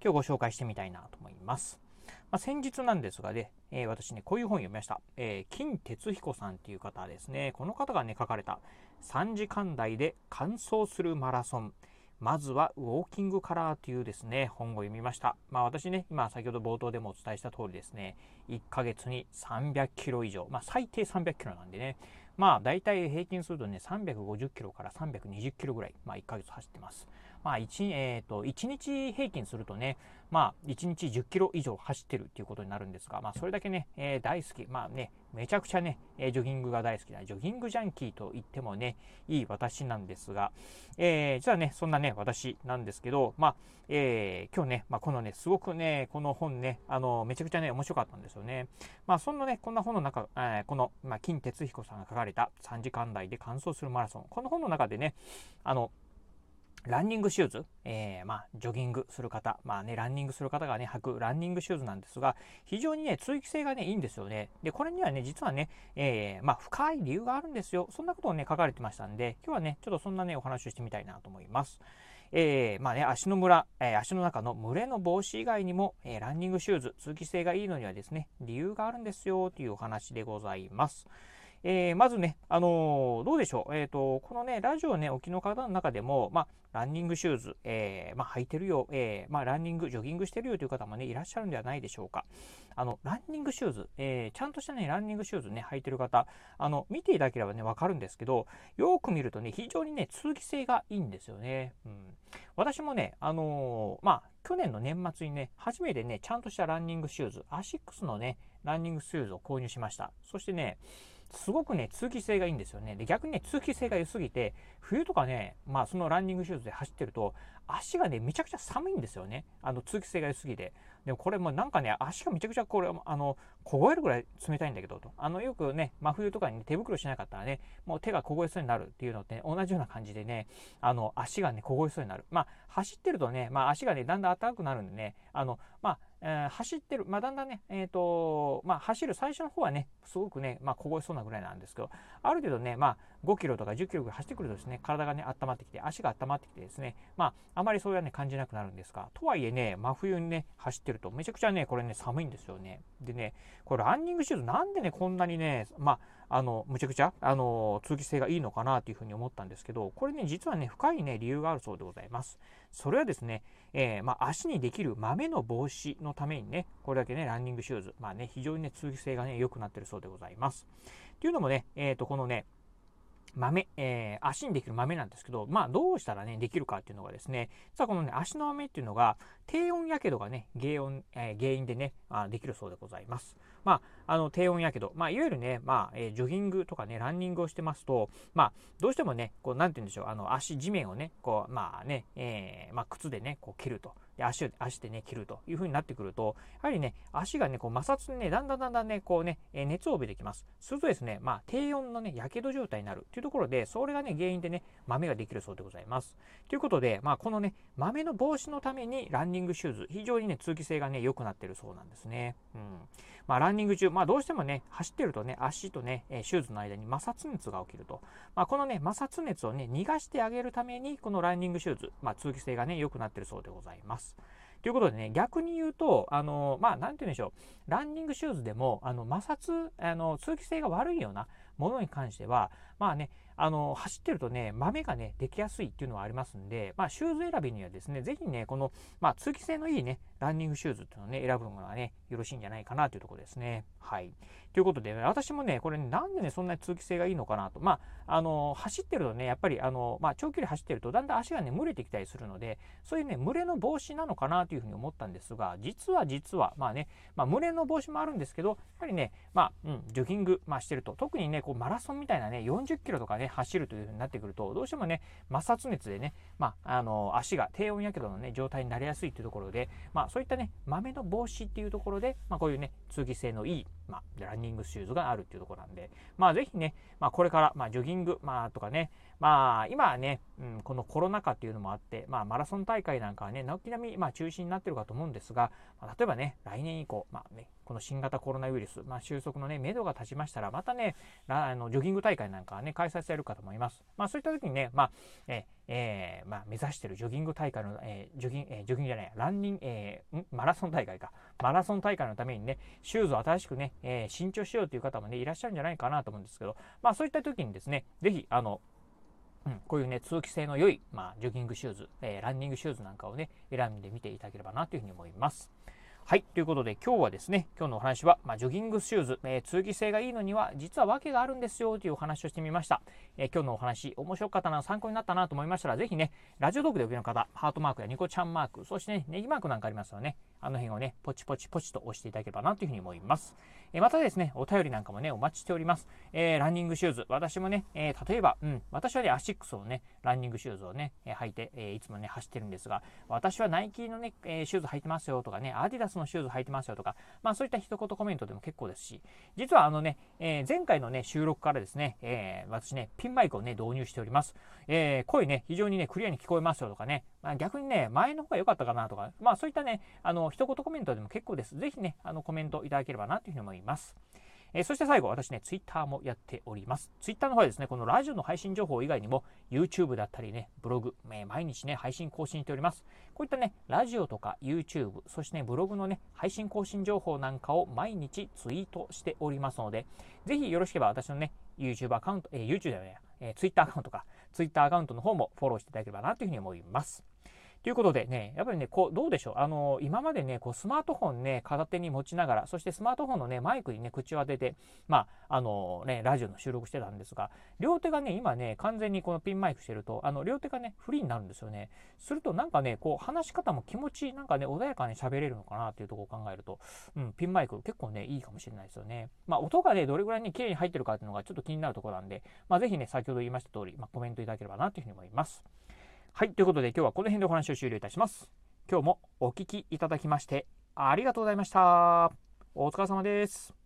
今日ご紹介してみたいなと思います。まあ、先日なんですがね、えー、私ね、こういう本読みました。えー、金哲彦さんっていう方ですね。この方がね、書かれた3時間台で完走するマラソン。まずはウォーキングカラーというですね、本を読みました。まあ私ね、今先ほど冒頭でもお伝えした通りですね、1ヶ月に300キロ以上、まあ最低300キロなんでね、まあ大体平均するとね、350キロから320キロぐらい、まあ1ヶ月走ってます。まあ 1, えーと、1日平均するとね、まあ1日10キロ以上走ってるっていうことになるんですが、まあそれだけね、えー、大好き、まあね、めちゃくちゃね、えジョギングが大好きな、ジョギングジャンキーと言ってもね、いい私なんですが、えー、実はね、そんなね、私なんですけど、まあ、えー、今日ね、まあ、このね、すごくね、この本ね、あの、めちゃくちゃね、面白かったんですよね。まあ、そんなね、こんな本の中、えー、この、まあ、金哲彦さんが書かれた3時間台で完走するマラソン。この本の中でね、あの、ランニングシューズ、えー、まあ、ジョギングする方、まあね、ランニングする方がね、履くランニングシューズなんですが、非常にね、通気性がね、いいんですよね。で、これにはね、実はね、えー、まあ、深い理由があるんですよ。そんなことをね、書かれてましたんで、今日はね、ちょっとそんなね、お話をしてみたいなと思います。えー、まあね、足の裏、えー、足の中の群れの防止以外にも、えー、ランニングシューズ、通気性がいいのにはですね、理由があるんですよ、というお話でございます。えー、まずね、あのー、どうでしょう。え、ー、と、このね、ラジオね、沖の方の中でも、まあ、ランニングシューズ、えまあ、履いてるよ、えまあ、ランニング、ジョギングしてるよという方もね、いらっしゃるんではないでしょうか。あの、ランニングシューズ、えちゃんとしたね、ランニングシューズね、履いてる方、あの、見ていただければね、わかるんですけど、よく見るとね、非常にね、通気性がいいんですよね。うん。私もね、あのまあ、去年の年末にね、初めてね、ちゃんとしたランニングシューズ、アシックスのね、ランニングシューズを購入しました。そしてね、すごくね、通気性がいいんですよね。で、逆にね、通気性が良すぎて、冬とかね、まあそのランニングシューズで走ってると、足がね、めちゃくちゃ寒いんですよね。あの、通気性が良すぎて。でもこれもなんかね、足がめちゃくちゃこれ、あの、凍えるぐらい冷たいんだけど、と。あの、よくね、真冬とかに、ね、手袋しなかったらね、もう手が凍えそうになるっていうのって、ね、同じような感じでね、あの、足がね、凍えそうになる。まあ、走ってるとね、まあ足がね、だんだん暖かくなるんでね、あの、まあ、えー、走ってる、まあ、だんだんね、えっ、ー、と、まあ、走る最初の方はね、すごくね、まあ、凍えそうなぐらいなんですけど、ある程度ね、まあ、5キロとか10キロぐらい走ってくるとですね、体がね、温まってきて、足が温まってきてですね、まあ、あまりそういうね、感じなくなるんですが、とはいえね、真冬にね、走ってると、めちゃくちゃね、これね、寒いんですよね。でね、これランニングシューズなんでね、こんなにね、まあ、あの、むちゃくちゃ、あの、通気性がいいのかなというふうに思ったんですけど、これね、実はね、深いね、理由があるそうでございます。それはですね、えー、まあ、足にできる豆の防止のためにね、これだけね、ランニングシューズ、まあね、非常にね、通気性がね、良くなってるそうでございます。というのもね、えっ、ー、と、このね、豆、えー、足にできる豆なんですけど、まあどうしたらね、できるかっていうのがですね、実はこのね、足の豆っていうのが、低温やけどがね、原因,、えー、原因でね、あ、できるそうでございます。まあ、あの、低温やけど、まあ、いわゆるね、まあ、えー、ジョギングとかね、ランニングをしてますと、まあ、どうしてもね、こう、なんて言うんでしょう、あの、足、地面をね、こう、まあね、えー、まあ、靴でね、こう、蹴ると。足足でね切るという風になってくるとやはりね足がねこう摩擦にねだんだんだんだんねこうね熱を帯びてきます。するとですねまあ低温のねやけど状態になるというところでそれがね原因でね豆ができるそうでございます。ということでまあこのね豆の防止のためにランニングシューズ非常にね通気性がね良くなってるそうなんですね。うん。まあランニング中まあどうしてもね走ってるとね足とねシューズの間に摩擦熱が起きると。まあこのね摩擦熱をね逃がしてあげるためにこのランニングシューズまあ通気性がね良くなってるそうでございます。ということでね、逆に言うと、あの、まあ、なんて言うんでしょう、ランニングシューズでも、あの、摩擦、あの、通気性が悪いようなものに関しては、まあね、あの、走ってるとね、豆がね、できやすいっていうのはありますんで、まあ、シューズ選びにはですね、ぜひね、この、まあ、通気性のいいね、ランニングシューズっていうのをね、選ぶのがね、よろしいんじゃないかなというところですね。はい。ということで、私もね、これ、ね、なんでね、そんなに通気性がいいのかなと。まあ、あの、走ってるとね、やっぱり、あの、まあ、長距離走ってると、だんだん足がね、蒸れてきたりするので、そういうね、蒸れの防止なのかなというふうに思ったんですが、実は実は、まあね、まあ、蒸れの防止もあるんですけど、やっぱりね、まあ、うん、ジョギング、まあ、してると、特にね、こう、マラソンみたいなね、40キロとかね、走るというふうになってくると、どうしてもね、摩擦熱でね、まあ、あの足が低温やけどの、ね、状態になりやすいというところで、まあ、そういったね、豆の防止っていうところで、まあ、こういうね、通気性のいい、まあ、ランニングシューズがあるっていうところなんで、まあ、ぜひね、まあ、これから、まあ、ジョギング、まあ、とかね、まあ、今はね、うん、このコロナ禍っていうのもあって、まあ、マラソン大会なんかはね、軒並み、まあ、中止になってるかと思うんですが、まあ、例えばね、来年以降、まあね、この新型コロナウイルス、まあ、収束のね、目処が立ちましたら、またね、あのジョギング大会なんかはね、開催されるかと思います。まあ、そういった時にね、まあ、ええー、まあ、目指してるジョギング大会の、えー、ジョギング、えー、ジョギングじゃない、ランニング、えー、マラソン大会か。マラソン大会のためにね、シューズを新しくね、えー、新調しようという方もね、いらっしゃるんじゃないかなと思うんですけど、まあ、そういった時にですね、ぜひ、あの、うん、こういうね、通気性の良い、まあ、ジョギングシューズ、えー、ランニングシューズなんかをね、選んでみていただければなというふうに思います。はい。ということで今日はですね、今日のお話は、まあ、ジョギングシューズ、えー、通気性がいいのには実は訳があるんですよというお話をしてみました。えー、今日のお話、面白かったな、参考になったなと思いましたら、ぜひね、ラジオトークでお聞きの方、ハートマークやニコちゃんマーク、そしてね、ネギマークなんかありますよね。あの辺をね、ポチポチポチと押していただければなというふうに思います。えまたですね、お便りなんかもね、お待ちしております。え、ランニングシューズ、私もね、え、例えば、うん、私はね、アシックスのね、ランニングシューズをね、え、履いて、えいつもね、走ってるんですが、私はナイキのね、えシューズ履いてますよとかね、アディダスのシューズ履いてますよとか、まあそういった一言コメントでも結構ですし、実はあのね、え前回のね、収録からですね、え私ね、ピンマイクをね、導入しております。え声ね、非常にね、クリアに聞こえますよとかね、まあ、逆にね、前の方が良かったかなとか、まあそういったね、あの、一言コメントでも結構です。ぜひね、あの、コメントいただければなというふうに思います。えー、そして最後、私ね、ツイッターもやっております。ツイッターの方はですね、このラジオの配信情報以外にも、YouTube だったりね、ブログ、えー、毎日ね、配信更新しております。こういったね、ラジオとか YouTube、そしてね、ブログのね、配信更新情報なんかを毎日ツイートしておりますので、ぜひよろしければ私のね、YouTube アカウント、えー、YouTube だよね、えー、Twitter アカウントか、Twitter アカウントの方もフォローしていただければなというふうに思います。ということでね、やっぱりね、こう、どうでしょう？あの、今までね、こう、スマートフォンね、片手に持ちながら、そしてスマートフォンのね、マイクにね、口を当てて、まあ、あのね、ラジオの収録してたんですが、両手がね、今ね、完全にこのピンマイクしてると、あの、両手がね、フリーになるんですよね。すると、なんかね、こう、話し方も気持ち、なんかね、穏やかに喋れるのかなっていうところを考えると、うん、ピンマイク結構ね、いいかもしれないですよね。まあ、音がね、どれぐらいに綺麗に入ってるかっていうのがちょっと気になるところなんで、まあ、ぜひね、先ほど言いました通り、まあ、コメントいただければなというふうに思います。はい、ということで今日はこの辺でお話を終了いたします。今日もお聴きいただきましてありがとうございました。お疲れ様です。